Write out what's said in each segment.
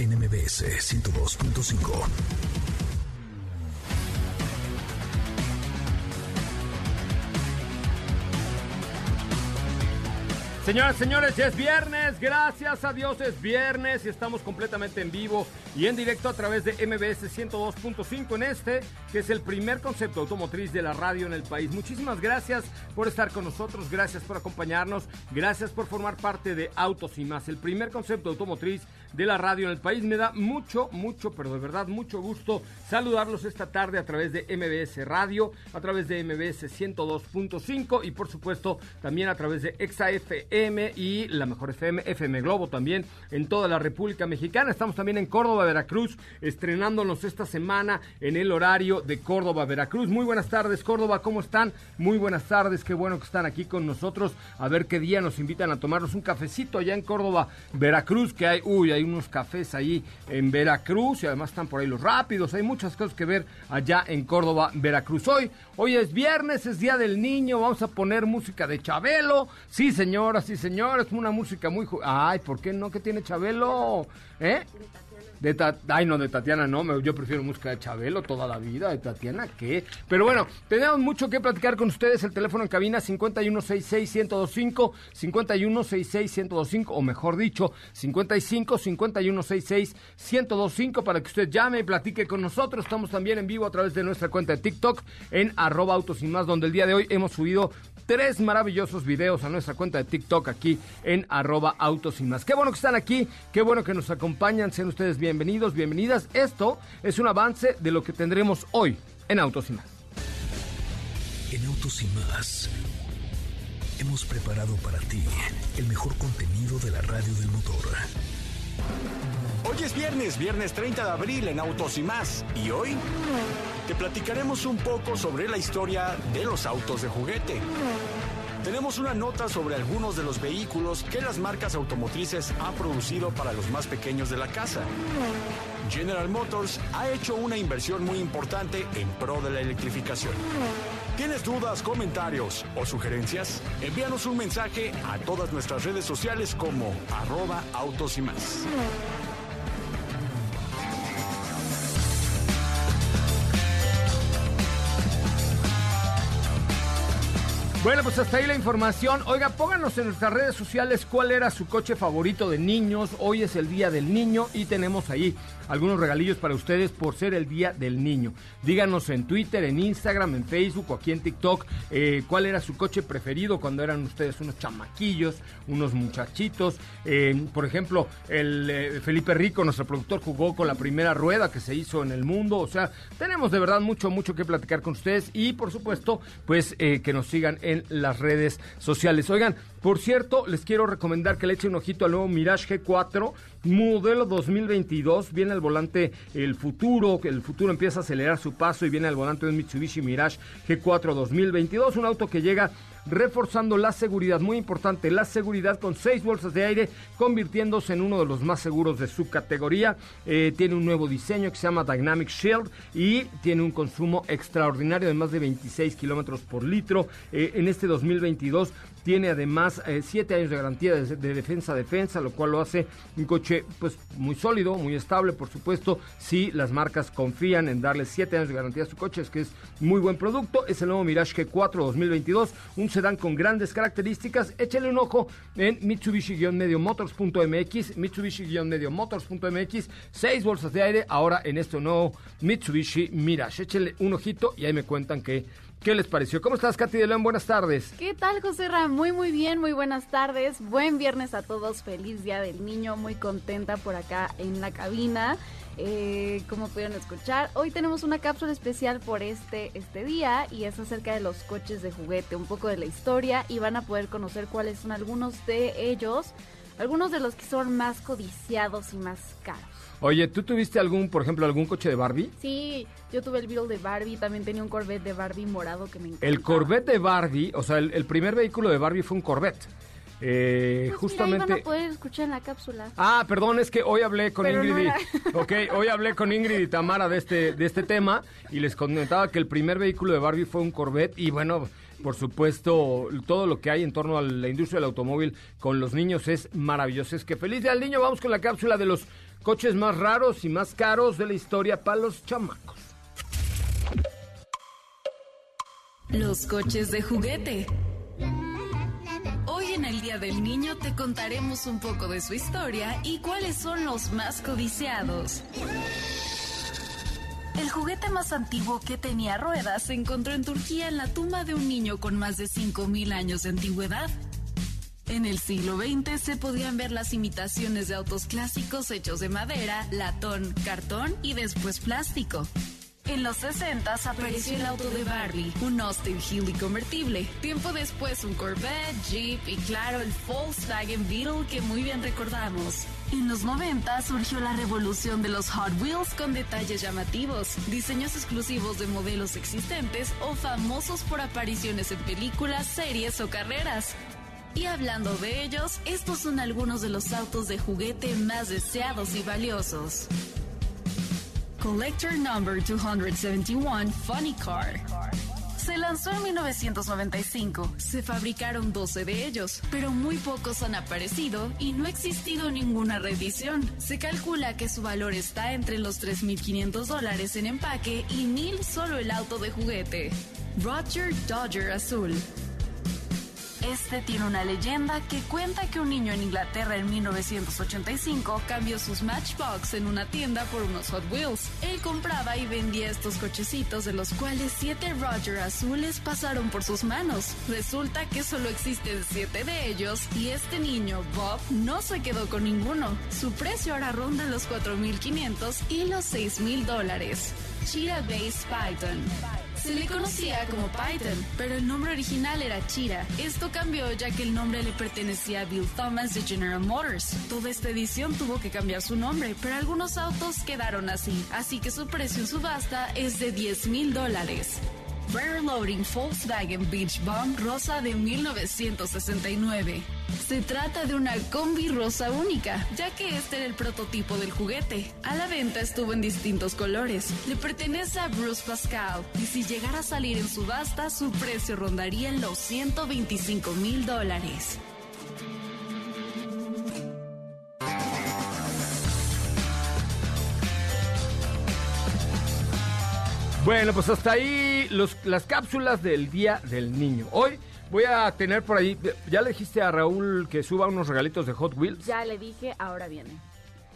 en MBS 102.5. Señoras, señores, ya es viernes, gracias a Dios es viernes y estamos completamente en vivo y en directo a través de MBS 102.5 en este, que es el primer concepto automotriz de la radio en el país. Muchísimas gracias por estar con nosotros, gracias por acompañarnos, gracias por formar parte de Autos y más, el primer concepto automotriz de la radio en el país. Me da mucho, mucho, pero de verdad mucho gusto saludarlos esta tarde a través de MBS Radio, a través de MBS 102.5 y por supuesto también a través de ExaFM y la mejor FM, FM Globo también en toda la República Mexicana. Estamos también en Córdoba, Veracruz, estrenándonos esta semana en el horario de Córdoba, Veracruz. Muy buenas tardes, Córdoba, ¿cómo están? Muy buenas tardes, qué bueno que están aquí con nosotros. A ver qué día nos invitan a tomarnos un cafecito allá en Córdoba, Veracruz, que hay, uy, hay unos cafés ahí en Veracruz y además están por ahí los rápidos. Hay muchas cosas que ver allá en Córdoba, Veracruz. Hoy, hoy es viernes, es Día del Niño, vamos a poner música de Chabelo. Sí, señoras y señores, una música muy... Ay, ¿por qué no? ¿Qué tiene Chabelo? ¿Eh? De Ay, no, de Tatiana no, yo prefiero música de Chabelo toda la vida, de Tatiana, ¿qué? Pero bueno, tenemos mucho que platicar con ustedes, el teléfono en cabina 5166-1025, 5166-1025, o mejor dicho, 55-5166-1025, para que usted llame y platique con nosotros. Estamos también en vivo a través de nuestra cuenta de TikTok, en arroba autos más, donde el día de hoy hemos subido tres maravillosos videos a nuestra cuenta de TikTok aquí en arroba autos y más. Qué bueno que están aquí, qué bueno que nos acompañan, sean ustedes bienvenidos, bienvenidas. Esto es un avance de lo que tendremos hoy en Autos y más. En Autos y más hemos preparado para ti el mejor contenido de la radio del motor. Hoy es viernes, viernes 30 de abril en Autos y más. ¿Y hoy? Te platicaremos un poco sobre la historia de los autos de juguete. Tenemos una nota sobre algunos de los vehículos que las marcas automotrices han producido para los más pequeños de la casa. General Motors ha hecho una inversión muy importante en pro de la electrificación. ¿Tienes dudas, comentarios o sugerencias? Envíanos un mensaje a todas nuestras redes sociales como arroba autos y más. Bueno, pues hasta ahí la información. Oiga, pónganos en nuestras redes sociales cuál era su coche favorito de niños. Hoy es el Día del Niño y tenemos ahí algunos regalillos para ustedes por ser el Día del Niño. Díganos en Twitter, en Instagram, en Facebook o aquí en TikTok eh, cuál era su coche preferido cuando eran ustedes unos chamaquillos, unos muchachitos. Eh, por ejemplo, el eh, Felipe Rico, nuestro productor, jugó con la primera rueda que se hizo en el mundo. O sea, tenemos de verdad mucho, mucho que platicar con ustedes y por supuesto, pues que nos sigan en las redes sociales. Oigan, por cierto, les quiero recomendar que le echen un ojito al nuevo Mirage G4, modelo 2022. Viene el volante el futuro, que el futuro empieza a acelerar su paso y viene el volante un Mitsubishi Mirage G4 2022, un auto que llega reforzando la seguridad, muy importante, la seguridad con seis bolsas de aire, convirtiéndose en uno de los más seguros de su categoría. Eh, tiene un nuevo diseño que se llama Dynamic Shield y tiene un consumo extraordinario de más de 26 kilómetros por litro. Eh, en este 2022 Tiene además 7 años de garantía de, de defensa a defensa, lo cual lo hace un coche pues muy sólido, muy estable, por supuesto, si las marcas confían en darle 7 años de garantía a su coche, es que es muy buen producto. Es el nuevo Mirage G4 2022, un sedán con grandes características. Échale un ojo en Mitsubishi-Motors.mx, Mitsubishi-Motors.mx, 6 bolsas de aire ahora en este nuevo Mitsubishi Mirage. Échale un ojito y ahí me cuentan que ¿Qué les pareció? ¿Cómo estás, Katy de León? Buenas tardes. ¿Qué tal, José Ram? Muy, muy bien, muy buenas tardes. Buen viernes a todos. Feliz Día del Niño. Muy contenta por acá en la cabina. Eh, como pudieron escuchar, hoy tenemos una cápsula especial por este, este día y es acerca de los coches de juguete, un poco de la historia y van a poder conocer cuáles son algunos de ellos, algunos de los que son más codiciados y más caros. Oye, ¿tú tuviste algún, por ejemplo, algún coche de Barbie? Sí, yo tuve el Beetle de Barbie, también tenía un Corvette de Barbie morado que me encantaba. El Corvette de Barbie, o sea, el, primer vehículo de Barbie fue un Corvette. Eh, pues justamente. Mira, van a poder escuchar en la cápsula. Ah, perdón, es que hoy hablé con Ingrid. y, ok, hoy hablé con Ingrid y Tamara de este, de este tema y les comentaba que el primer vehículo de Barbie fue un Corvette y bueno, por supuesto, todo lo que hay en torno a la industria del automóvil con los niños es maravilloso. Es que feliz día al niño, vamos con la cápsula de los coches más raros y más caros de la historia para los chamacos. Los coches de juguete. Hoy en el Día del Niño te contaremos un poco de su historia y cuáles son los más codiciados. El juguete más antiguo que tenía ruedas se encontró en Turquía en la tumba de un niño con más de 5.000 años de antigüedad. En el siglo XX se podían ver las imitaciones de autos clásicos hechos de madera, latón, cartón y después plástico. En los 60 apareció el auto de Barbie, un Austin Healey convertible. Tiempo después un Corvette, Jeep y claro el Volkswagen Beetle que muy bien recordamos. En los 90 surgió la revolución de los Hot Wheels con detalles llamativos, diseños exclusivos de modelos existentes o famosos por apariciones en películas, series o carreras. Y hablando de ellos, estos son algunos de los autos de juguete más deseados y valiosos. Collector Number 271 Funny Car. Lanzó en 1995. Se fabricaron 12 de ellos, pero muy pocos han aparecido y no ha existido ninguna reedición. Se calcula que su valor está entre los 3.500 dólares en empaque y 1.000 solo el auto de juguete. Roger Dodger Azul. Este tiene una leyenda que cuenta que un niño en Inglaterra en 1985 cambió sus Matchbox en una tienda por unos Hot Wheels. Él compraba y vendía estos cochecitos de los cuales siete Roger azules pasaron por sus manos. Resulta que solo existen siete de ellos y este niño, Bob, no se quedó con ninguno. Su precio ahora ronda los 4.500 y los 6.000 dólares. Cheetah Base Python. Se le conocía como Python, pero el nombre original era Chira. Esto cambió ya que el nombre le pertenecía a Bill Thomas de General Motors. Toda esta edición tuvo que cambiar su nombre, pero algunos autos quedaron así, así que su precio en subasta es de 10 mil dólares. Rare Loading Volkswagen Beach Bomb rosa de 1969. Se trata de una combi rosa única, ya que este era el prototipo del juguete. A la venta estuvo en distintos colores. Le pertenece a Bruce Pascal y si llegara a salir en subasta, su precio rondaría los 125 mil dólares. Bueno, pues hasta ahí las cápsulas del Día del Niño. Hoy voy a tener por ahí, ya le dijiste a Raúl que suba unos regalitos de Hot Wheels. Ya le dije, ahora viene.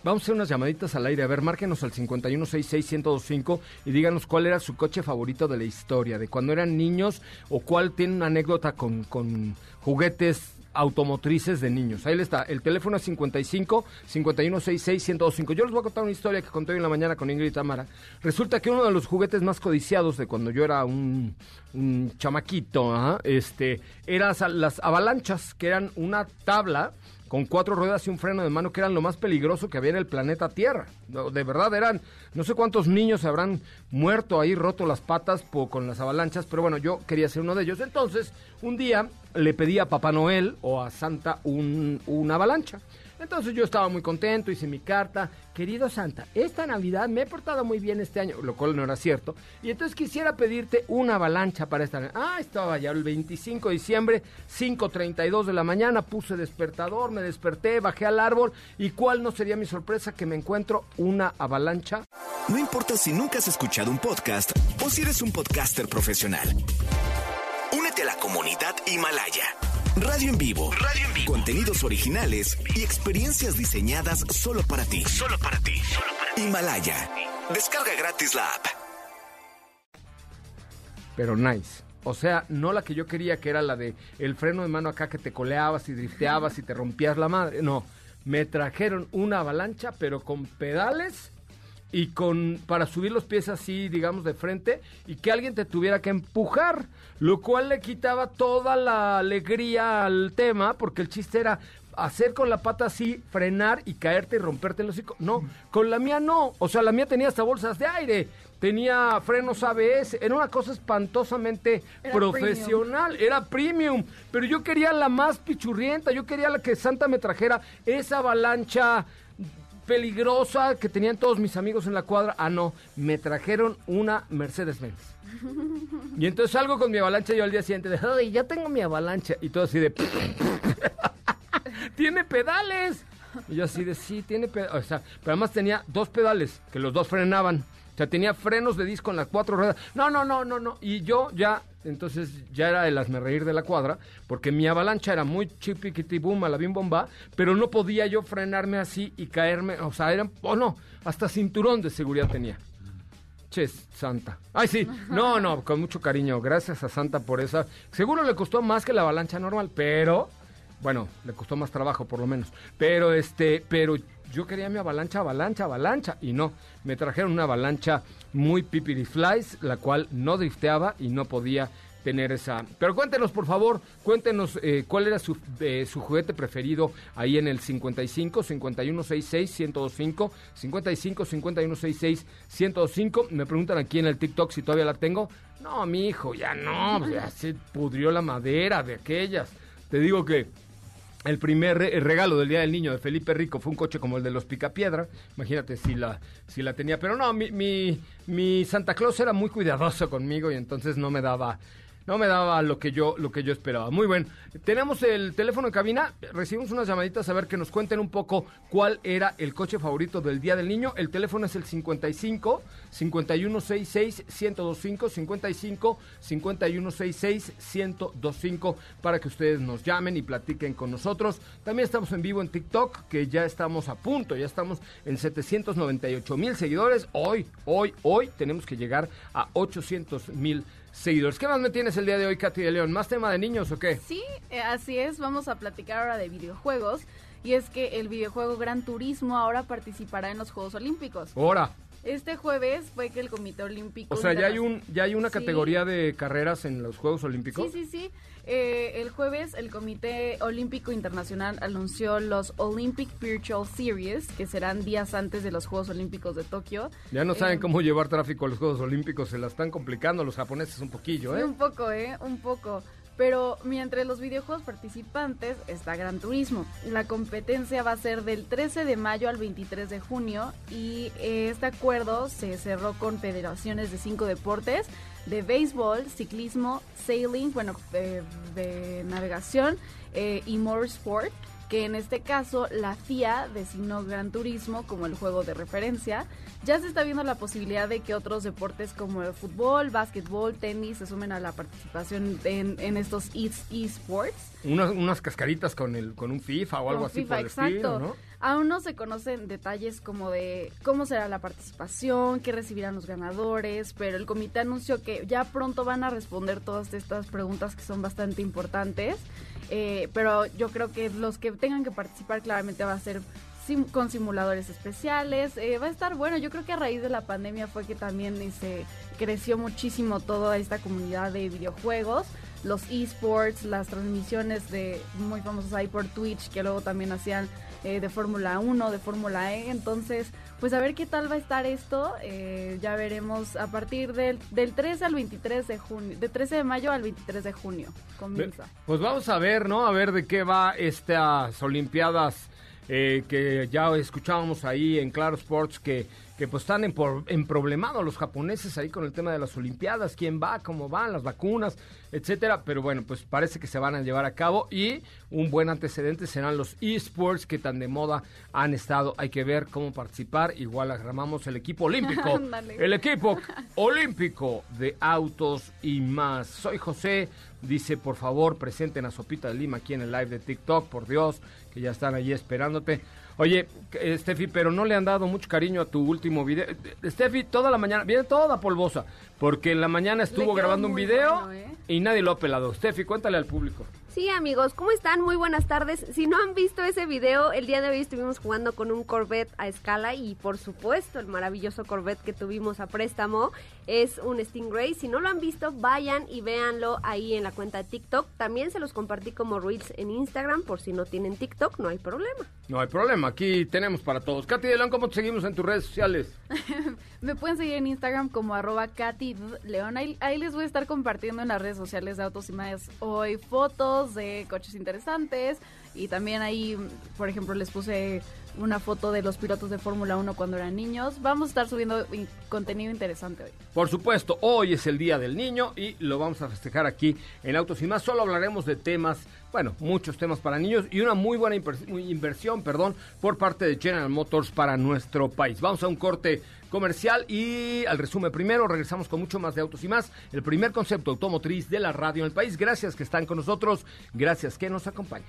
Vamos a hacer unas llamaditas al aire. A ver, márquenos al 5166125 y díganos cuál era su coche favorito de la historia, de cuando eran niños o cuál tiene una anécdota con, con juguetes automotrices de niños. Ahí está. El teléfono es 55 5166 1025. Yo les voy a contar una historia que conté hoy en la mañana con Ingrid Tamara. Resulta que uno de los juguetes más codiciados de cuando yo era un, chamaquito, este, eran las avalanchas, que eran una tabla con cuatro ruedas y un freno de mano, que eran lo más peligroso que había en el planeta Tierra. De verdad eran, no sé cuántos niños habrán muerto ahí, roto las patas con las avalanchas, pero bueno, yo quería ser uno de ellos. Entonces, un día le pedí a Papá Noel o a Santa una avalancha. Entonces yo estaba muy contento, hice mi carta. Querido Santa, esta Navidad me he portado muy bien este año, lo cual no era cierto. Y entonces quisiera pedirte una avalancha para esta Ah, estaba ya el 25 de diciembre, 5.32 de la mañana, puse despertador, me desperté, bajé al árbol. ¿Y cuál no sería mi sorpresa que me encuentro una avalancha? No importa si nunca has escuchado un podcast o si eres un podcaster profesional. Únete a la comunidad Himalaya. Radio en vivo. Radio en vivo. Contenidos originales y experiencias diseñadas solo para ti. Solo para ti. Himalaya. Descarga gratis la app. Pero nice. O sea, no la que yo quería, que era la de el freno de mano acá que te coleabas y drifteabas y te rompías la madre. No, me trajeron una avalancha, pero con pedales y con para subir los pies así, digamos, de frente y que alguien te tuviera que empujar, lo cual le quitaba toda la alegría al tema, porque el chiste era hacer con la pata así, frenar y caerte y romperte el hocico. No, con la mía no. O sea, la mía tenía hasta bolsas de aire, tenía frenos ABS, era una cosa espantosamente Era profesional, era premium. Pero yo quería la más pichurrienta, yo quería la que Santa me trajera esa avalancha peligrosa que tenían todos mis amigos en la cuadra. Ah, no, me trajeron una Mercedes-Benz. Y entonces salgo con mi avalancha yo al día siguiente de, ay, ya tengo mi avalancha. Y todo así de, tiene pedales. Y yo así de, sí, tiene pedales. O sea, pero además tenía dos pedales, que los dos frenaban. O sea, tenía frenos de disco en las cuatro ruedas. No, no, no, no, no. Y yo ya, entonces ya era el reír de la cuadra, porque mi avalancha era muy chipiquitibum a la bim bomba, pero no podía yo frenarme así y caerme. O sea, eran, oh no, hasta cinturón de seguridad tenía. Ches, Santa. Ay, sí. No, no, con mucho cariño. Gracias a Santa por esa. Seguro le costó más que la avalancha normal, pero. Bueno, le costó más trabajo por lo menos. Pero este, pero yo quería mi avalancha, avalancha, avalancha. Y no, me trajeron una avalancha muy flies, la cual no drifteaba y no podía tener esa. Pero cuéntenos, por favor, cuéntenos eh, cuál era su, eh, su juguete preferido ahí en el 55 5166 1025 55 5166 1025. Me preguntan aquí en el TikTok si todavía la tengo. No, mi hijo, ya no, pues ya se pudrió la madera de aquellas. Te digo que el primer re- regalo del Día del Niño de Felipe Rico fue un coche como el de los Picapiedra. Imagínate si la, si la tenía. Pero no, mi, mi, mi Santa Claus era muy cuidadoso conmigo y entonces no me daba. No me daba lo que yo lo que yo esperaba. Muy bien. Tenemos el teléfono en cabina. Recibimos unas llamaditas a ver que nos cuenten un poco cuál era el coche favorito del Día del Niño. El teléfono es el 55 5166 1025 55 5166 1025 para que ustedes nos llamen y platiquen con nosotros. También estamos en vivo en TikTok, que ya estamos a punto, ya estamos en 798 mil seguidores. Hoy, hoy, hoy tenemos que llegar a 800 mil seguidores. ¿Qué más me tienes el día de hoy, Katy de León? ¿Más tema de niños o qué? Sí, eh, así es. Vamos a platicar ahora de videojuegos. Y es que el videojuego Gran Turismo ahora participará en los Juegos Olímpicos. Ahora. Este jueves fue que el Comité Olímpico... O sea, ya hay un ya hay una Sí. categoría de carreras en los Juegos Olímpicos. Sí, sí, sí. Eh, el jueves el Comité Olímpico Internacional anunció los Olympic Virtual Series, que serán días antes de los Juegos Olímpicos de Tokio. Ya no saben Eh, cómo llevar tráfico a los Juegos Olímpicos, se la están complicando los japoneses un poquillo, Sí, ¿eh? un poco, ¿eh? Un poco. Pero mientras los videojuegos participantes está Gran Turismo. La competencia va a ser del 13 de mayo al 23 de junio y eh, este acuerdo se cerró con federaciones de cinco deportes, de béisbol, ciclismo, sailing, bueno, de, de navegación eh, y motorsport que en este caso la FIA designó Gran Turismo como el juego de referencia. Ya se está viendo la posibilidad de que otros deportes como el fútbol, básquetbol, tenis se sumen a la participación en, en estos e- esports. Unas, unas cascaritas con el con un FIFA o algo Como así FIFA, por el estilo, ¿no? Aún no se conocen detalles como de cómo será la participación, qué recibirán los ganadores, pero el comité anunció que ya pronto van a responder todas estas preguntas que son bastante importantes. Eh, pero yo creo que los que tengan que participar claramente va a ser con simuladores especiales. Eh, va a estar bueno. Yo creo que a raíz de la pandemia fue que también se creció muchísimo toda esta comunidad de videojuegos. Los esports, las transmisiones de muy famosos ahí por Twitch, que luego también hacían eh, de Fórmula 1, de Fórmula E. Entonces, pues a ver qué tal va a estar esto. Eh, ya veremos a partir del, del 13 al 23 de junio, de 13 de mayo al 23 de junio. Comienza. Pues vamos a ver, ¿no? A ver de qué va estas Olimpiadas eh, que ya escuchábamos ahí en Claro Sports que que pues están en, por, en problemados los japoneses ahí con el tema de las Olimpiadas, quién va, cómo van, las vacunas, etcétera, pero bueno, pues parece que se van a llevar a cabo y un buen antecedente serán los esports que tan de moda han estado. Hay que ver cómo participar, igual agarramos el equipo olímpico, el equipo olímpico de autos y más. Soy José, dice, por favor, presenten a Sopita de Lima aquí en el live de TikTok, por Dios, que ya están allí esperándote. Oye, eh, Steffi, pero no le han dado mucho cariño a tu último video. Steffi, toda la mañana, viene toda polvosa, porque en la mañana estuvo grabando un video ¿eh? y nadie lo ha pelado. Steffi, cuéntale al público. Sí, amigos, ¿cómo están? Muy buenas tardes. Si no han visto ese video, el día de hoy estuvimos jugando con un Corvette a escala y por supuesto el maravilloso Corvette que tuvimos a préstamo es un Stingray. Si no lo han visto, vayan y véanlo ahí en la cuenta de TikTok. También se los compartí como Reels en Instagram por si no tienen TikTok, no hay problema. No hay problema, aquí tenemos para todos. Katy León, ¿cómo te seguimos en tus redes sociales? Me pueden seguir en Instagram como arroba Katy León. Ahí, ahí les voy a estar compartiendo en las redes sociales de Autos y Más hoy fotos de coches interesantes y también ahí, por ejemplo, les puse una foto de los pilotos de Fórmula 1 cuando eran niños. Vamos a estar subiendo contenido interesante hoy. Por supuesto, hoy es el Día del Niño y lo vamos a festejar aquí en Autos y más. Solo hablaremos de temas, bueno, muchos temas para niños y una muy buena inversión, perdón, por parte de General Motors para nuestro país. Vamos a un corte comercial y al resumen primero regresamos con mucho más de autos y más, el primer concepto automotriz de la radio en el país. Gracias que están con nosotros, gracias que nos acompañan.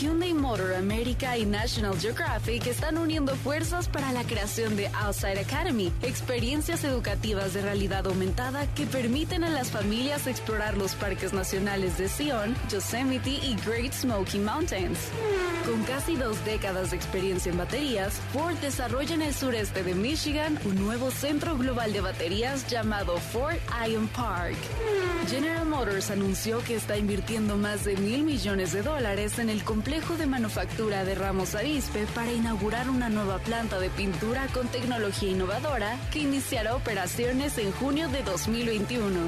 Hyundai Motor America y National Geographic están uniendo fuerzas para la creación de Outside Academy, experiencias educativas de realidad aumentada que permiten a las familias explorar los parques nacionales de Sion, Yosemite y Great Smoky Mountains. Con casi dos décadas de experiencia en baterías, Ford desarrolla en el sureste de Michigan un nuevo centro global de baterías llamado Ford Iron Park. General Motors anunció que está invirtiendo más de mil millones de dólares en el complejo de manufactura de Ramos Arizpe para inaugurar una nueva planta de pintura con tecnología innovadora que iniciará operaciones en junio de 2021.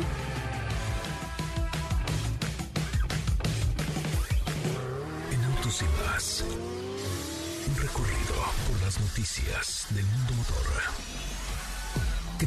En Autos y Más, un recorrido por las noticias del mundo motor.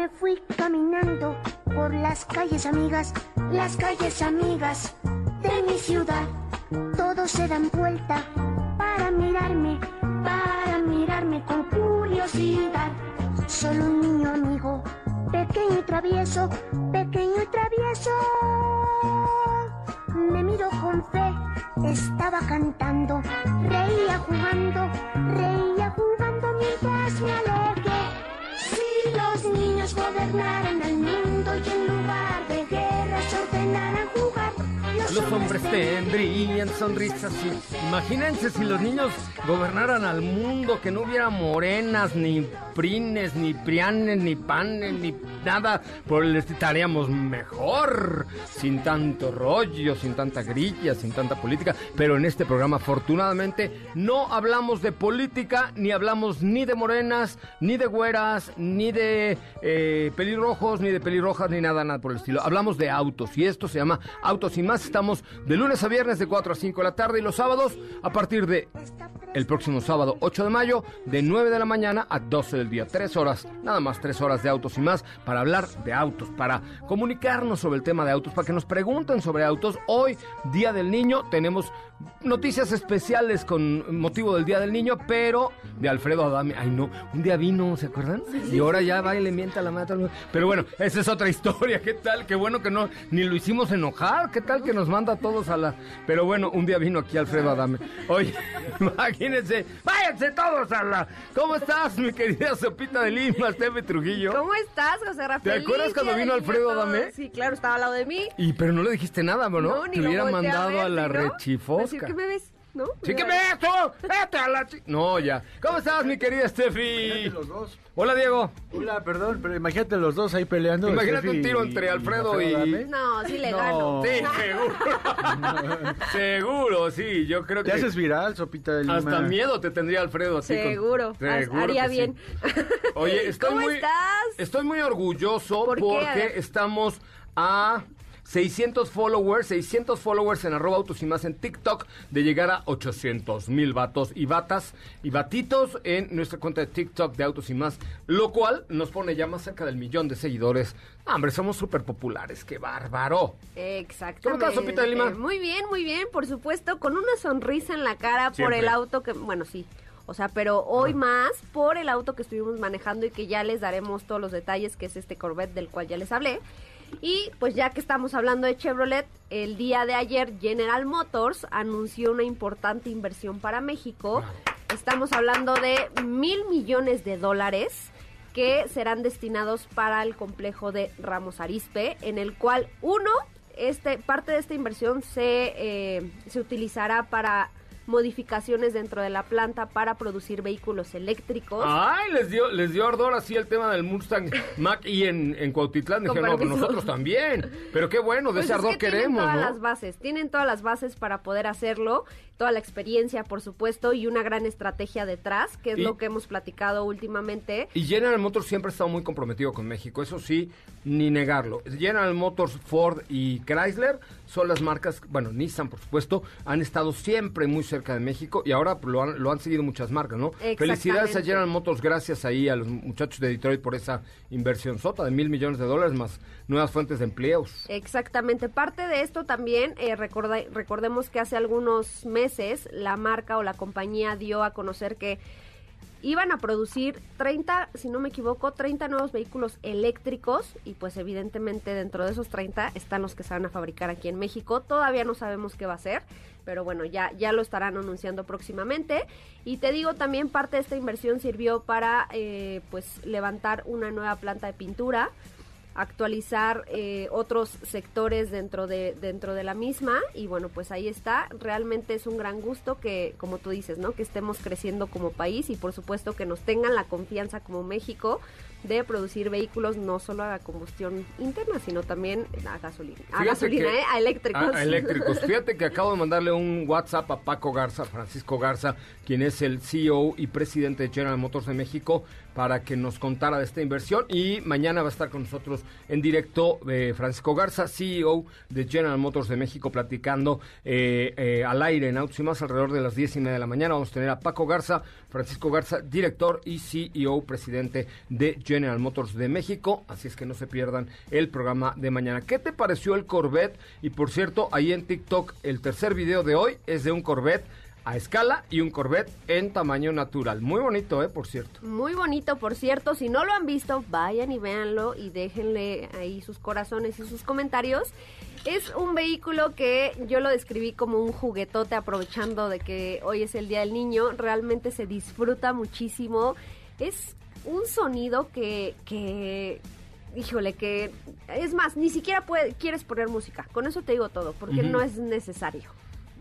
Me fui caminando por las calles amigas las calles amigas de mi ciudad. Todos se dan vuelta para mirarme, para mirarme con curiosidad. Solo un niño amigo, pequeño y travieso, pequeño y travieso. Me miró con fe, estaba cantando, reía jugando, reía niños gobernaran el mundo y en lugar de los hombres tendrían sonrisas. Imagínense si los niños gobernaran al mundo, que no hubiera morenas, ni prines, ni prianes, ni panes, ni nada. Por el estaríamos mejor, sin tanto rollo, sin tanta grilla, sin tanta política. Pero en este programa, afortunadamente, no hablamos de política, ni hablamos ni de morenas, ni de güeras, ni de eh, pelirrojos, ni de pelirrojas, ni nada, nada por el estilo. Hablamos de autos y esto se llama Autos y más. Estamos de lunes a viernes de 4 a 5 de la tarde y los sábados a partir de el próximo sábado 8 de mayo de 9 de la mañana a 12 del día. Tres horas, nada más tres horas de autos y más para hablar de autos, para comunicarnos sobre el tema de autos, para que nos pregunten sobre autos. Hoy, Día del Niño, tenemos noticias especiales con motivo del Día del Niño, pero de Alfredo Adame. Ay, no, un día vino, ¿se acuerdan? Y ahora ya va y le mienta la madre. Pero bueno, esa es otra historia. ¿Qué tal? Qué bueno que no, ni lo hicimos enojar. ¿Qué tal que nos manda a todos a la. Pero bueno, un día vino aquí Alfredo Adame. Oye, imagínense, váyanse todos a la. ¿Cómo estás, mi querida Sopita de Lima, Steve Trujillo? ¿Cómo estás, José Rafael? ¿Te acuerdas cuando vino Alfredo Adame? Sí, claro, estaba al lado de mí. Y pero no le dijiste nada, ¿no? No, ni Te hubiera a mandado ver, a la ¿sí, no? rechifosca. Decir, ¿qué me ves? ¿No? Sí, ¿qué me ves tú? Vete a la chi- No, ya. ¿Cómo estás, mi querida Steffi? los dos. Hola, Diego. Hola, perdón, pero imagínate los dos ahí peleando. Imagínate Steffi un tiro y- entre Alfredo y-. No, sí le No. gano. Sí, seguro. seguro, sí. Yo creo que Te haces viral, sopita de lima. hasta miedo te tendría Alfredo así. con- Seguro, Seguro haría que sí. bien. Oye, estoy ¿Cómo muy, estás? Estoy muy orgulloso porque estamos a 600 followers, 600 followers en arroba autos y más en TikTok de llegar a 800 mil vatos y batas y batitos en nuestra cuenta de TikTok de autos y más, lo cual nos pone ya más cerca del millón de seguidores. Ah, hombre, somos súper populares, qué bárbaro. Exactamente. ¿Cómo estás, Sopita de Lima? Muy bien, muy bien, por supuesto, con una sonrisa en la cara por el auto que, bueno, sí. O sea, pero hoy más por el auto que estuvimos manejando y que ya les daremos todos los detalles, que es este Corvette del cual ya les hablé. Y pues ya que estamos hablando de Chevrolet, el día de ayer General Motors anunció una importante inversión para México. Estamos hablando de mil millones de dólares que serán destinados para el complejo de Ramos Arispe, en el cual uno, este, parte de esta inversión se, eh, se utilizará para modificaciones dentro de la planta para producir vehículos eléctricos. Ay, les dio, les dio ardor así el tema del Mustang Mach y en, en Cuautitlán. Dijeron, no, permiso. nosotros también. Pero qué bueno, de Pues ese es ardor que tienen queremos, todas ¿no? las bases, tienen todas las bases para poder hacerlo, toda la experiencia, por supuesto, y una gran estrategia detrás, que es Y- lo que hemos platicado últimamente. Y General Motors siempre ha estado muy comprometido con México, eso sí, ni negarlo. General Motors, Ford y Chrysler son las marcas, bueno, Nissan por supuesto, han estado siempre muy cerca de México y ahora lo han, lo han seguido muchas marcas, ¿no? Felicidades a. General Motors, gracias ahí a los muchachos de Detroit por esa inversión sota de mil millones de dólares más nuevas fuentes de empleos. Exactamente. Parte de esto también, eh, recordemos que hace algunos meses la marca o la compañía dio a conocer que iban a producir 30, si no me equivoco, 30 nuevos vehículos eléctricos y pues evidentemente dentro de esos 30 están los que se van a fabricar aquí en México. Todavía no sabemos qué va a ser, pero bueno, ya, ya lo estarán anunciando próximamente. Y te digo, también parte de esta inversión sirvió para eh, pues levantar una nueva planta de pintura actualizar eh, otros sectores dentro de dentro de la misma. Y bueno pues ahí está. Realmente es un gran gusto que como tú dices no que estemos creciendo como país y por supuesto que nos tengan la confianza como México de producir vehículos no solo a combustión interna sino también a gasolina a gasolina que- ¿eh? a eléctricos A, a eléctricos. Fíjate que acabo de mandarle un WhatsApp a Paco Garza, Francisco Garza, quien es el CEO y presidente de General Motors de México, para que nos contara de esta inversión. Y mañana va a estar con nosotros en directo eh, Francisco Garza, CEO de General Motors de México, platicando eh, eh, al aire en Autos y Más alrededor de las 10 y media de la mañana. Vamos a tener a Paco Garza, Francisco Garza, director y CEO, presidente de General Motors de México. Así es que no se pierdan el programa de mañana. ¿Qué te pareció el Corvette? Y por cierto, ahí en TikTok, el tercer video de hoy es de un Corvette a escala y un Corvette en tamaño natural. Muy bonito, ¿eh? Por cierto. Muy bonito, por cierto. Si no lo han visto, vayan y véanlo y déjenle ahí sus corazones y sus comentarios. Es un vehículo que yo lo describí como un juguetote aprovechando de que hoy es el Día del Niño. Realmente se disfruta muchísimo. Es un sonido que, que híjole, que es más, ni siquiera puede- quieres poner música. Con eso te digo todo, porque no es necesario.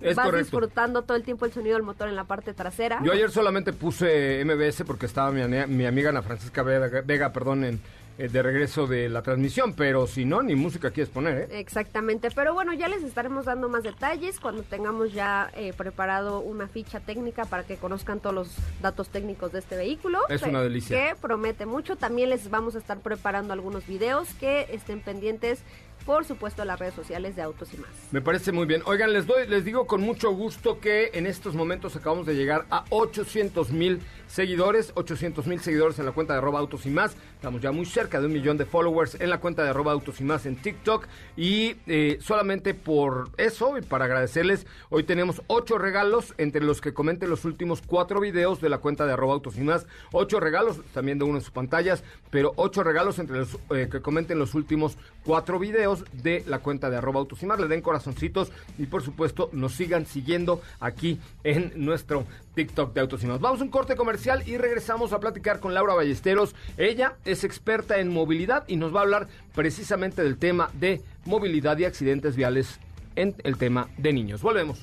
Es Vas correcto. disfrutando todo el tiempo el sonido del motor en la parte trasera. Yo ayer solamente puse MBS porque estaba mi, mi amiga Ana Francisca Vega, Vega, perdón, en, de regreso de la transmisión, pero si no, ni música quieres poner, ¿eh? Exactamente, pero bueno, ya les estaremos dando más detalles cuando tengamos ya eh, preparado una ficha técnica para que conozcan todos los datos técnicos de este vehículo. Es una delicia. Que promete mucho. También les vamos a estar preparando algunos videos que estén pendientes por supuesto, las redes sociales de Autos y más. Me parece muy bien. Oigan, les doy, les digo con mucho gusto que en estos momentos acabamos de llegar a 800 mil seguidores, 800 mil seguidores en la cuenta de arroba autos y más. Estamos ya muy cerca de un millón de followers en la cuenta de arroba autos y más en TikTok. Y eh, solamente por eso y para agradecerles, hoy tenemos ocho regalos entre los que comenten los últimos cuatro videos de la cuenta de arroba autos y más. Ocho regalos, también de uno en sus pantallas, pero ocho regalos entre los eh, que comenten los últimos cuatro videos de la cuenta de arroba. Le den corazoncitos y por supuesto nos sigan siguiendo aquí en nuestro TikTok de Autos y más. Vamos a un corte comercial y regresamos a platicar con Laura Ballesteros. Ella es experta en movilidad y nos va a hablar precisamente del tema de movilidad y accidentes viales en el tema de niños. Volvemos.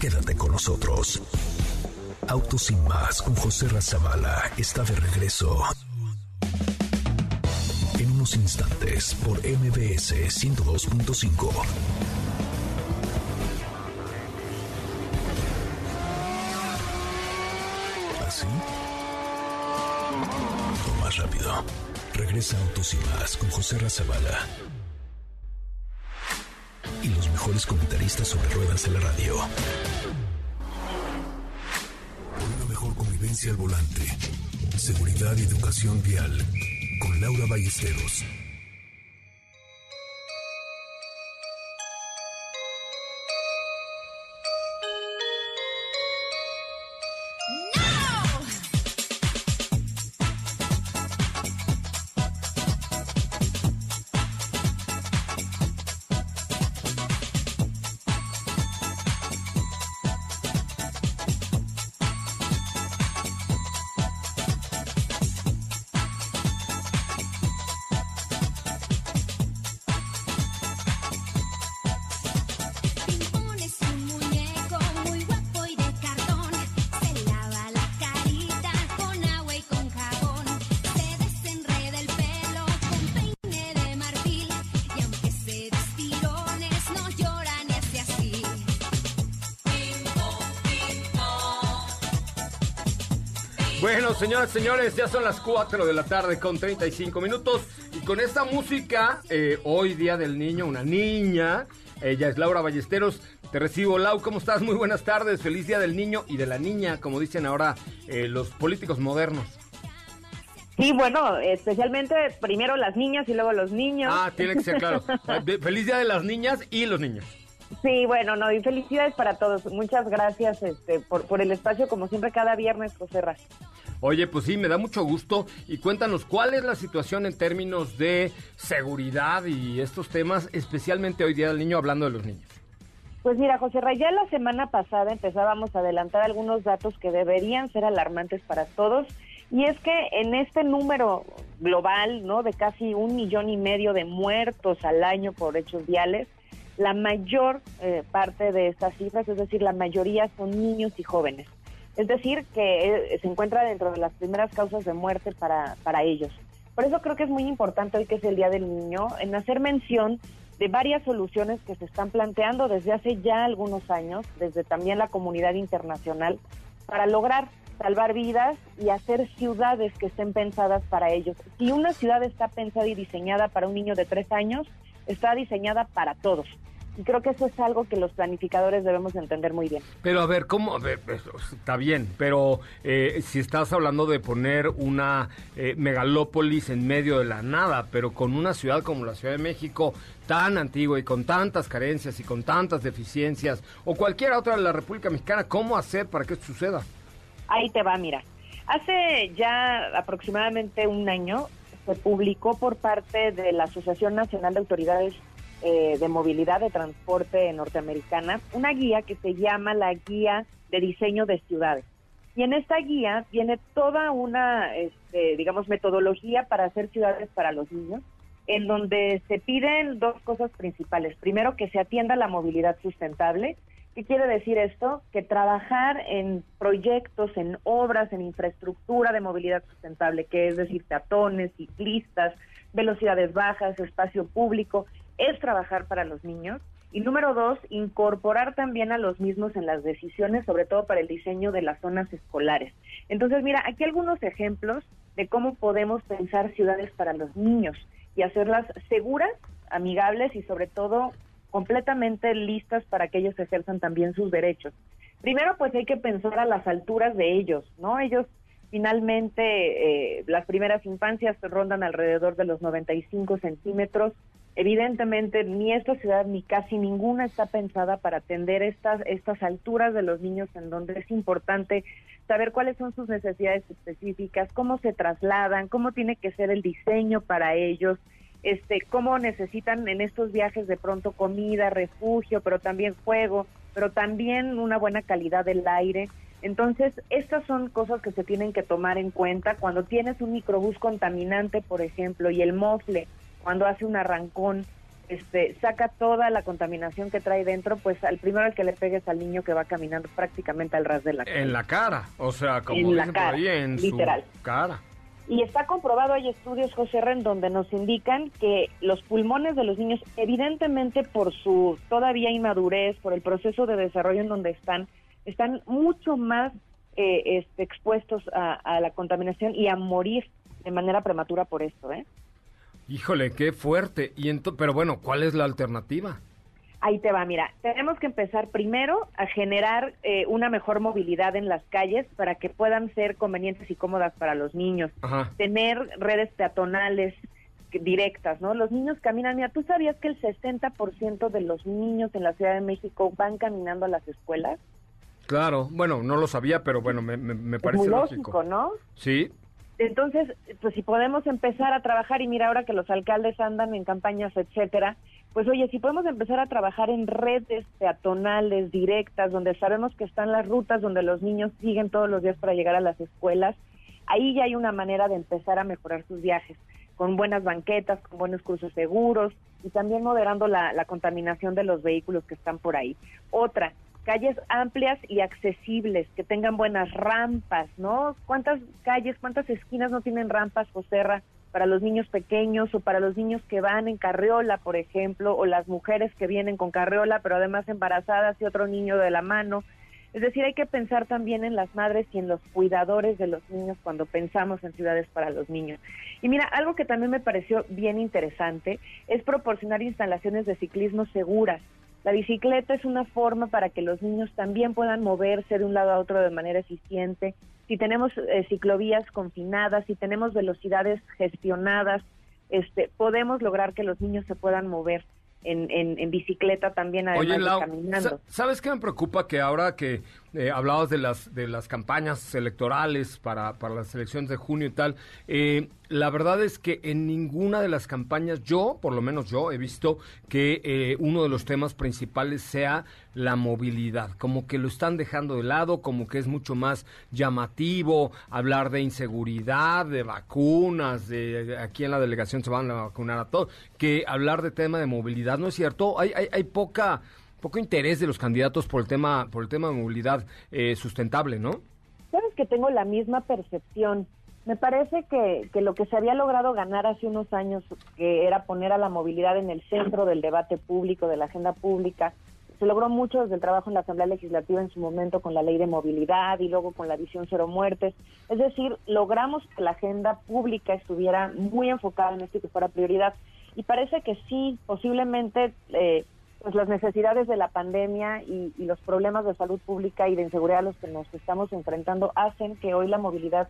Quédate con nosotros. Autos y más con José Razabala está de regreso unos instantes por MBS 102.5. ¿Así? O más rápido. Regresa Autos y más con José Razabala. Y los mejores comentaristas sobre ruedas de la radio. Una mejor convivencia al volante. Seguridad y educación vial con Laura Ballesteros. Bueno, señoras y señores, ya son las 4 de la tarde con 35 minutos. Y con esta música, eh, hoy Día del Niño, una niña, ella es Laura Ballesteros. Te recibo, Lau, ¿cómo estás? Muy buenas tardes. Feliz Día del Niño y de la Niña, como dicen ahora eh, los políticos modernos. Sí, bueno, especialmente primero las niñas y luego los niños. Ah, tiene que ser claro. Feliz Día de las Niñas y los niños. Sí, bueno, no, y felicidades para todos. Muchas gracias este, por, por el espacio, como siempre, cada viernes, José Ras. Oye, pues sí, me da mucho gusto. Y cuéntanos, ¿cuál es la situación en términos de seguridad y estos temas, especialmente hoy día del niño, hablando de los niños? Pues mira, José Ray, ya la semana pasada empezábamos a adelantar algunos datos que deberían ser alarmantes para todos. Y es que en este número global, ¿no? De casi un millón y medio de muertos al año por hechos viales, la mayor eh, parte de estas cifras, es decir, la mayoría son niños y jóvenes. Es decir, que eh, se encuentra dentro de las primeras causas de muerte para, para ellos. Por eso creo que es muy importante hoy que es el Día del Niño, en hacer mención de varias soluciones que se están planteando desde hace ya algunos años, desde también la comunidad internacional, para lograr salvar vidas y hacer ciudades que estén pensadas para ellos. Si una ciudad está pensada y diseñada para un niño de tres años, está diseñada para todos. Y creo que eso es algo que los planificadores debemos entender muy bien. Pero a ver, ¿cómo? A ver, está bien, pero eh, si estás hablando de poner una eh, megalópolis en medio de la nada, pero con una ciudad como la Ciudad de México tan antigua y con tantas carencias y con tantas deficiencias, o cualquier otra de la República Mexicana, ¿cómo hacer para que esto suceda? Ahí te va, mira. Hace ya aproximadamente un año se publicó por parte de la Asociación Nacional de Autoridades eh, de Movilidad de Transporte Norteamericana una guía que se llama la Guía de Diseño de Ciudades. Y en esta guía viene toda una, este, digamos, metodología para hacer ciudades para los niños, en donde se piden dos cosas principales. Primero, que se atienda la movilidad sustentable ¿Qué quiere decir esto? Que trabajar en proyectos, en obras, en infraestructura de movilidad sustentable, que es decir, peatones, ciclistas, velocidades bajas, espacio público, es trabajar para los niños. Y número dos, incorporar también a los mismos en las decisiones, sobre todo para el diseño de las zonas escolares. Entonces, mira, aquí algunos ejemplos de cómo podemos pensar ciudades para los niños y hacerlas seguras, amigables y sobre todo completamente listas para que ellos ejerzan también sus derechos. Primero, pues hay que pensar a las alturas de ellos, ¿no? Ellos finalmente, eh, las primeras infancias rondan alrededor de los 95 centímetros, Evidentemente, ni esta ciudad ni casi ninguna está pensada para atender estas, estas alturas de los niños en donde es importante saber cuáles son sus necesidades específicas, cómo se trasladan, cómo tiene que ser el diseño para ellos, este, cómo necesitan en estos viajes de pronto comida, refugio, pero también juego, pero también una buena calidad del aire. Entonces, estas son cosas que se tienen que tomar en cuenta cuando tienes un microbús contaminante, por ejemplo, y el mofle cuando hace un arrancón, este, saca toda la contaminación que trae dentro, pues al primero al que le pegues al niño que va caminando prácticamente al ras de la cara. En la cara, o sea, como en la dicen cara, por ahí, en literal. su cara. Y está comprobado, hay estudios, José Ren, donde nos indican que los pulmones de los niños, evidentemente por su todavía inmadurez, por el proceso de desarrollo en donde están, están mucho más eh, este, expuestos a, a la contaminación y a morir de manera prematura por esto, ¿eh? Híjole, qué fuerte. Y pero bueno, ¿cuál es la alternativa? Ahí te va, mira, tenemos que empezar primero a generar eh, una mejor movilidad en las calles para que puedan ser convenientes y cómodas para los niños. Ajá. Tener redes peatonales directas, ¿no? Los niños caminan, mira, ¿tú sabías que el 60% de los niños en la Ciudad de México van caminando a las escuelas? Claro, bueno, no lo sabía, pero bueno, me, me, me Es parece muy lógico. lógico, ¿no? Sí, Entonces, pues si podemos empezar a trabajar, y mira ahora que los alcaldes andan en campañas, etcétera, pues oye, si podemos empezar a trabajar en redes peatonales directas, donde sabemos que están las rutas donde los niños siguen todos los días para llegar a las escuelas, ahí ya hay una manera de empezar a mejorar sus viajes, con buenas banquetas, con buenos cursos seguros y también moderando la, la contaminación de los vehículos que están por ahí. Otra, calles amplias y accesibles, que tengan buenas rampas, ¿no? ¿Cuántas calles, cuántas esquinas no tienen rampas, Joserra, para los niños pequeños o para los niños que van en carriola, por ejemplo, o las mujeres que vienen con carriola, pero además embarazadas y otro niño de la mano? Es decir, hay que pensar también en las madres y en los cuidadores de los niños cuando pensamos en ciudades para los niños. Y mira, algo que también me pareció bien interesante es proporcionar instalaciones de ciclismo seguras. La bicicleta es una forma para que los niños también puedan moverse de un lado a otro de manera eficiente. Si tenemos eh, ciclovías confinadas, si tenemos velocidades gestionadas, este, podemos lograr que los niños se puedan mover en, en, en bicicleta también, además Oye, de Lau, caminando. sa- ¿sabes qué me preocupa? Que ahora que eh, hablabas de las, de las campañas electorales para, para las elecciones de junio y tal, eh, la verdad es que en ninguna de las campañas, yo, por lo menos yo, he visto que eh, uno de los temas principales sea la movilidad, como que lo están dejando de lado, como que es mucho más llamativo hablar de inseguridad, de vacunas, de, aquí en la delegación se van a vacunar a todos, que hablar de tema de movilidad, ¿no es cierto? Hay, hay, hay poca poco interés de los candidatos por el tema por el tema de movilidad eh, sustentable, ¿no? Sabes que tengo la misma percepción. Me parece que, que lo que se había logrado ganar hace unos años, que era poner a la movilidad en el centro del debate público, de la agenda pública, se logró mucho desde el trabajo en la Asamblea Legislativa en su momento con la ley de movilidad y luego con la visión cero muertes. Es decir, logramos que la agenda pública estuviera muy enfocada en esto y que fuera prioridad. Y parece que sí, posiblemente eh, pues las necesidades de la pandemia y, y los problemas de salud pública y de inseguridad a los que nos estamos enfrentando hacen que hoy la movilidad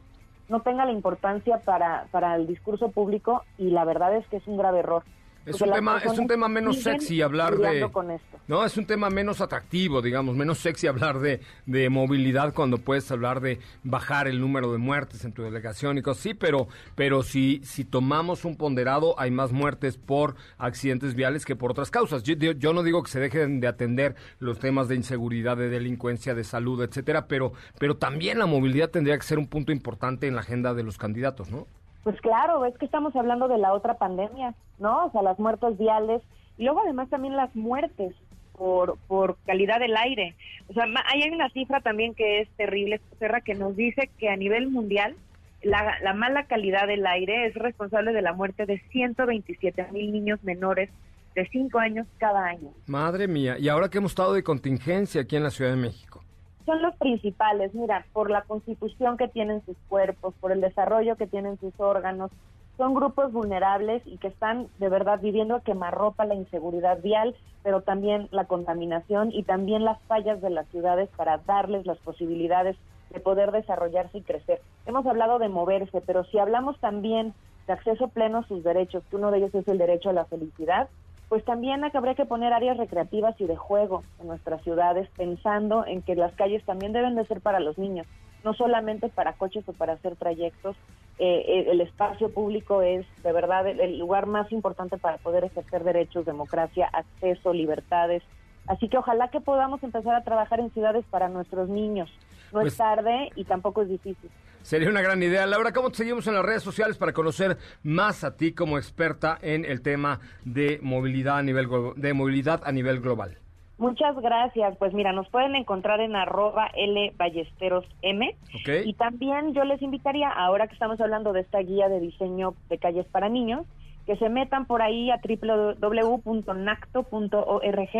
no tenga la importancia para, para el discurso público y la verdad es que es un grave error. Es un tema es un tema menos sexy hablar de con esto. No, es un tema menos atractivo, digamos, menos sexy hablar de, de movilidad cuando puedes hablar de bajar el número de muertes en tu delegación y cosas así, pero, pero si, si tomamos un ponderado, hay más muertes por accidentes viales que por otras causas. Yo, yo- yo no digo que se dejen de atender los temas de inseguridad, de delincuencia, de salud, etcétera, pero, pero también la movilidad tendría que ser un punto importante en la agenda de los candidatos, ¿no? Pues claro, es que estamos hablando de la otra pandemia, ¿no? O sea, las muertes viales y luego además también las muertes por, por calidad del aire. O sea, hay una cifra también que es terrible, Serra, que nos dice que a nivel mundial la, la mala calidad del aire es responsable de la muerte de 127 mil niños menores de 5 años cada año. Madre mía, y ahora que hemos estado de contingencia aquí en la Ciudad de México. Son los principales, mira, por la constitución que tienen sus cuerpos, por el desarrollo que tienen sus órganos. Son grupos vulnerables y que están de verdad viviendo a quemarropa la inseguridad vial, pero también la contaminación y también las fallas de las ciudades para darles las posibilidades de poder desarrollarse y crecer. Hemos hablado de moverse, pero si hablamos también de acceso pleno a sus derechos, que uno de ellos es el derecho a la felicidad, pues también habría que poner áreas recreativas y de juego en nuestras ciudades, pensando en que las calles también deben de ser para los niños, no solamente para coches o para hacer trayectos. Eh, eh, el espacio público es de verdad el, el lugar más importante para poder ejercer derechos, democracia, acceso, libertades. Así que ojalá que podamos empezar a trabajar en ciudades para nuestros niños. No Pues- es tarde y tampoco es difícil. Sería una gran idea. Laura, ¿cómo te seguimos en las redes sociales para conocer más a ti como experta en el tema de movilidad a nivel, de movilidad a nivel global? Muchas gracias. Pues mira, nos pueden encontrar en arroba L Ballesteros M. ¿Ok? Y también yo les invitaría, ahora que estamos hablando de esta guía de diseño de calles para niños, que se metan por ahí a www.nacto.org,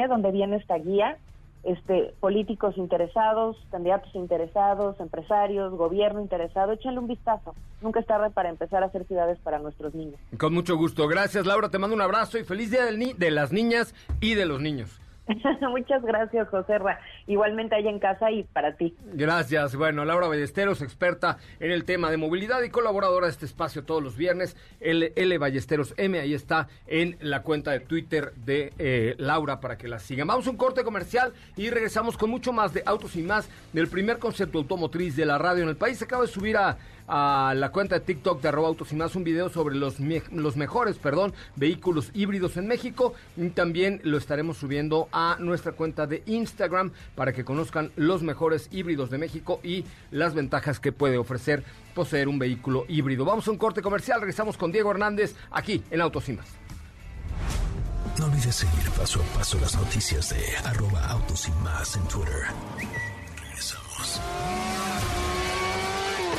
donde viene esta guía. Este, políticos interesados, candidatos interesados, empresarios, gobierno interesado, échenle un vistazo. Nunca es tarde para empezar a hacer ciudades para nuestros niños. Con mucho gusto. Gracias, Laura. Te mando un abrazo y feliz día del ni- de las niñas y de los niños. Muchas gracias, José Ra. Igualmente allá en casa y para ti. Gracias. Bueno, Laura Ballesteros, experta en el tema de movilidad y colaboradora de este espacio todos los viernes. L, L Ballesteros M, ahí está en la cuenta de Twitter de eh, Laura para que la sigan. Vamos a un corte comercial y regresamos con mucho más de Autos y Más del primer concepto automotriz de la radio en el país. Se acaba de subir a, a la cuenta de TikTok de arroba Autos un video sobre los, los mejores perdón, vehículos híbridos en México. Y también lo estaremos subiendo a nuestra cuenta de Instagram para que conozcan los mejores híbridos de México y las ventajas que puede ofrecer poseer un vehículo híbrido. Vamos a un corte comercial, regresamos con Diego Hernández aquí en Autos. No olvides seguir paso a paso las noticias de arroba autos en Twitter.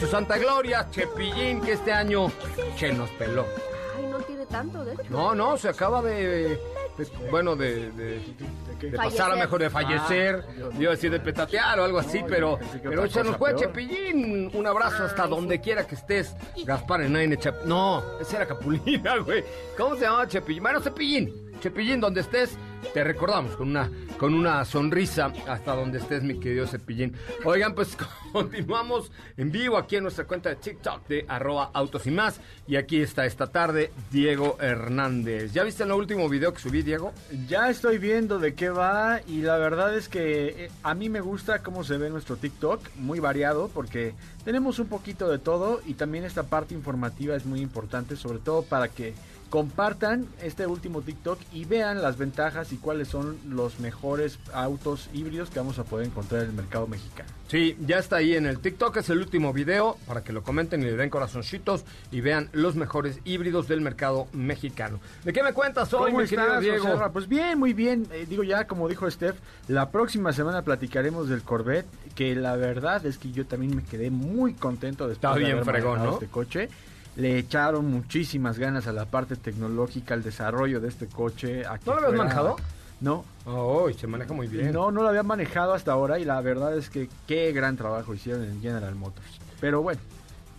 Su santa gloria, Chepillín, que este año che nos peló. Ay, no tiene tanto, de hecho. No, no, se acaba de, de- bueno, de, de, de pasar a Fallecer. mejor de fallecer, iba a decir de petatear o algo así, pero, pero se nos fue peor. Chepillín. Un abrazo hasta donde quiera que estés. Gaspar en Chap... No, esa era Capulina, güey. ¿Cómo se llamaba Chepillín? Bueno, Cepillín. Cepillín, donde estés, te recordamos con una, con una sonrisa hasta donde estés, mi querido Cepillín. Oigan, pues continuamos en vivo aquí en nuestra cuenta de TikTok de arroba autos y más. Y aquí está esta tarde Diego Hernández. ¿Ya viste el último video que subí, Diego? Ya estoy viendo de qué va y la verdad es que eh, a mí me gusta cómo se ve nuestro TikTok, muy variado porque tenemos un poquito de todo y también esta parte informativa es muy importante, sobre todo para que compartan este último TikTok y vean las ventajas y cuáles son los mejores autos híbridos que vamos a poder encontrar en el mercado mexicano. Sí, ya está ahí en el TikTok, es el último video para que lo comenten y le den corazoncitos y vean los mejores híbridos del mercado mexicano. ¿De qué me cuentas hoy, ¿Cómo mi querido Diego? Pues bien, muy bien. Eh, digo ya, como dijo Steph, la próxima semana platicaremos del Corvette, que la verdad es que yo también me quedé muy contento después Está de bien haber fregón, ¿no? este coche. Le echaron muchísimas ganas a la parte tecnológica, al desarrollo de este coche. a ¿No lo habías manejado? No. Oh, se maneja muy bien. No, no lo había manejado hasta ahora y la verdad es que qué gran trabajo hicieron en General Motors. Pero bueno,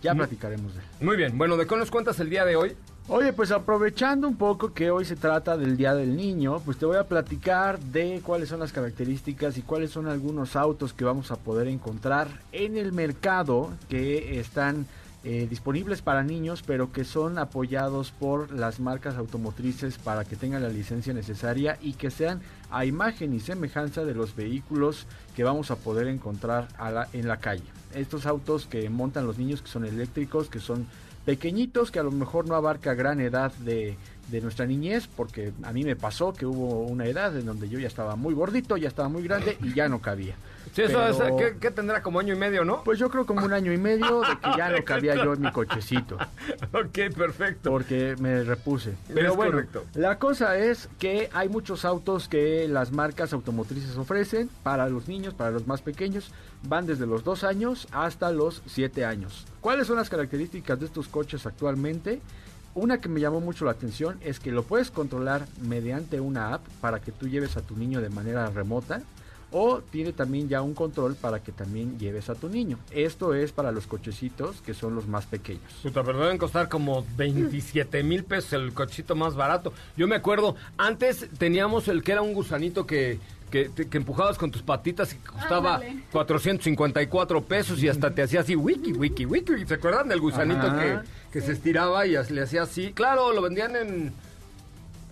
ya platicaremos de él. Muy bien, bueno, ¿de qué nos cuentas el día de hoy? Oye, pues aprovechando un poco que hoy se trata del Día del Niño, pues te voy a platicar de cuáles son las características y cuáles son algunos autos que vamos a poder encontrar en el mercado que están eh, disponibles para niños, pero que son apoyados por las marcas automotrices para que tengan la licencia necesaria y que sean a imagen y semejanza de los vehículos que vamos a poder encontrar en la calle. Estos autos que montan los niños que son eléctricos, que son pequeñitos, que a lo mejor no abarca gran edad de, de nuestra niñez, porque a mí me pasó que hubo una edad en donde yo ya estaba muy gordito, ya estaba muy grande y ya no cabía. Sí, eso Pero- ¿qué, qué tendrá como año y medio, no? Pues yo creo como un año y medio de que ya no cabía yo en mi cochecito. ok, perfecto. Porque me repuse. Es Pero bueno, correcto. la cosa es que hay muchos autos que las marcas automotrices ofrecen para los niños, para los más pequeños. Van desde los 2 años hasta los 7 años. ¿Cuáles son las características de estos coches actualmente? Una que me llamó mucho la atención es que lo puedes controlar mediante una app para que tú lleves a tu niño de manera remota o tiene también ya un control para que también lleves a tu niño. Esto es para los cochecitos que son los más pequeños. Puta, pero deben costar como 27 mil pesos el cochito más barato. Yo me acuerdo, antes teníamos el que era un gusanito que, que, empujabas con tus patitas y que costaba Ándale. 454 pesos y hasta te hacía así, wiki, wiki, wiki. ¿Se acuerdan del gusanito Ajá. que, que se estiraba y le hacía así? Claro, lo vendían en...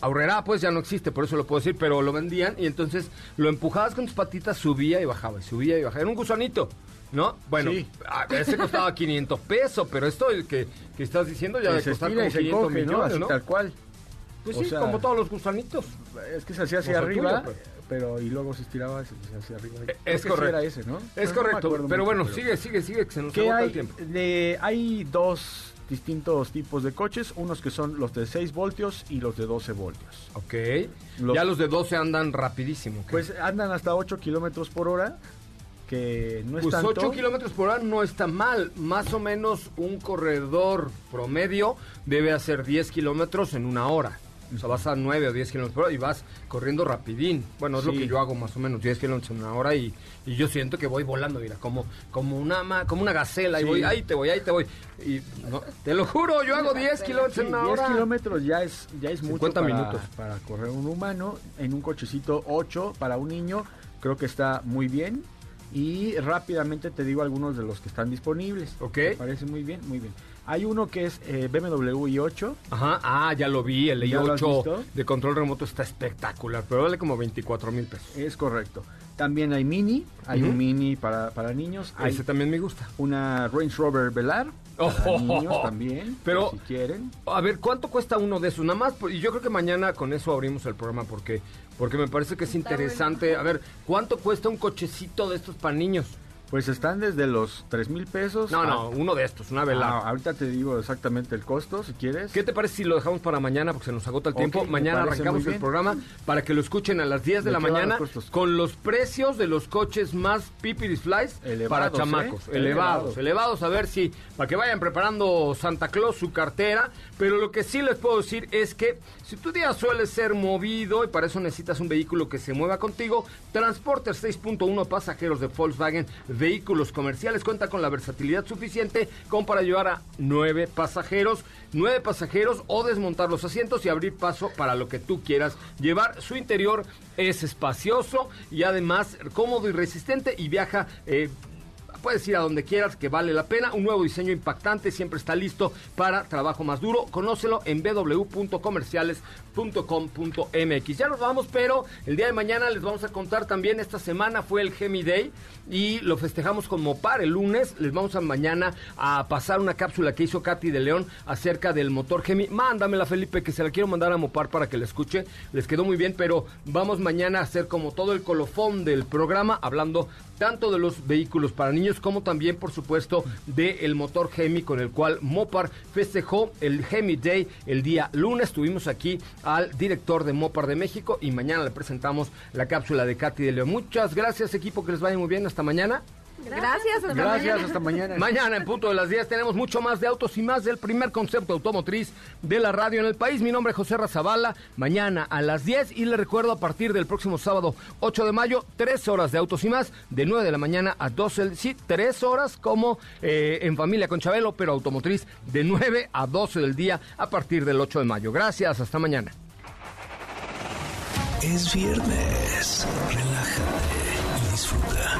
Aurrera, pues ya no existe, por eso lo puedo decir, pero lo vendían y entonces lo empujabas con tus patitas, subía y bajaba, y subía y bajaba. Era un gusanito, ¿no? Bueno, Sí. ese costaba 500 pesos, pero esto el que, que estás diciendo ya Que de se costar como y se 500 encoge, ¿no? millones, ¿no? tal cual. Pues O sí, sea, como todos los gusanitos. Es que se hacía hacia O sea, el arriba, tuyo, pues. pero y luego se estiraba y se hacía hacia arriba. Es correcto. era ese, ¿no? Es No correcto, pero mucho, bueno, sigue, sigue, sigue, que se nos ¿Qué hay? el tiempo. De, hay dos distintos tipos de coches, unos que son los de 6 voltios y los de 12 voltios. Ok. Los- Ya los de 12 andan rapidísimo. Pues andan hasta 8 kilómetros por hora, que no es Pues tanto. 8 kilómetros por hora no está mal. Más o menos un corredor promedio debe hacer 10 kilómetros en una hora. O sea, vas a 9 o 10 kilómetros por hora y vas corriendo rapidín. Bueno, es lo que yo hago más o menos, 10 kilómetros en una hora y, y yo siento que voy volando, mira, como, como, una, ma- como una gacela. Y voy, ahí te voy, ahí te voy. Y no, te lo juro, yo hago 10 kilómetros Sí, en una 10 hora. kilómetros ya es, ya es mucho 50 para, minutos. para correr un humano. En un cochecito 8 para un niño, creo que está muy bien. Y rápidamente te digo algunos de los que están disponibles. Ok. Me parece muy bien, muy bien. Hay uno que es eh, BMW i8. Ajá, ah, ya lo vi, el ¿Ya lo has i8 visto? de control remoto está espectacular, pero vale como 24 mil pesos. Es correcto. También hay Mini, hay un Mini para, para niños. Hay Ese también me gusta. una Range Rover Velar para Oh. niños también, Pero- si quieren. A ver, ¿cuánto cuesta uno de esos? Nada más, y yo creo que mañana con eso abrimos el programa porque, porque me parece que es interesante. A ver, ¿cuánto cuesta un cochecito de estos para niños? Pues están desde los 3 mil pesos. No, a- no, uno de estos, una Ah, vela. ahorita te digo exactamente el costo, si quieres. ¿Qué te parece si lo dejamos para mañana porque se nos agota el tiempo? Mañana arrancamos el programa para que lo escuchen a las 10 de, ¿De la mañana los con los precios de los coches más pipiris flies Elevados, para ¿eh? chamacos. Elevados, Elevados. elevados, a ver si, para que vayan preparando Santa Claus su cartera. Pero lo que sí les puedo decir es que si tu día suele ser movido y para eso necesitas un vehículo que se mueva contigo, Transporter 6.1 pasajeros de Volkswagen, vehículos comerciales, cuenta con la versatilidad suficiente como para llevar a nueve pasajeros, nueve pasajeros o desmontar los asientos y abrir paso para lo que tú quieras llevar. Su interior es espacioso y además cómodo y resistente y viaja... eh, Puedes ir a donde quieras, que vale la pena. Un nuevo diseño impactante siempre está listo para trabajo más duro. Conócelo en www.comerciales.com.mx. Ya nos vamos, pero el día de mañana les vamos a contar también. Esta semana fue el Gemi Day y lo festejamos con Mopar el lunes. Les vamos a mañana a pasar una cápsula que hizo Katy de León acerca del motor Gemi. Mándamela, Felipe, que se la quiero mandar a Mopar para que la escuche. Les quedó muy bien, pero vamos mañana a hacer como todo el colofón del programa, hablando tanto de los vehículos para niños como también, por supuesto, del motor Gemi con el cual Mopar festejó el Gemi Day el día lunes. Tuvimos aquí al director de Mopar de México y mañana le presentamos la cápsula de Katy de León. Muchas gracias, equipo, que les vaya muy bien. Hasta mañana. Gracias, hasta Gracias, mañana. hasta mañana. Mañana en punto de las 10 tenemos mucho más de autos y más del primer concepto automotriz de la radio en el país. Mi nombre es José Razabala. Mañana a las 10 y le recuerdo a partir del próximo sábado 8 de mayo, 3 horas de autos y más, de 9 de la mañana a 12, del- sí, 3 horas como eh, en familia con Chabelo, pero automotriz de 9 a 12 del día a partir del 8 de mayo. Gracias, hasta mañana. Es viernes. Relájate y disfruta.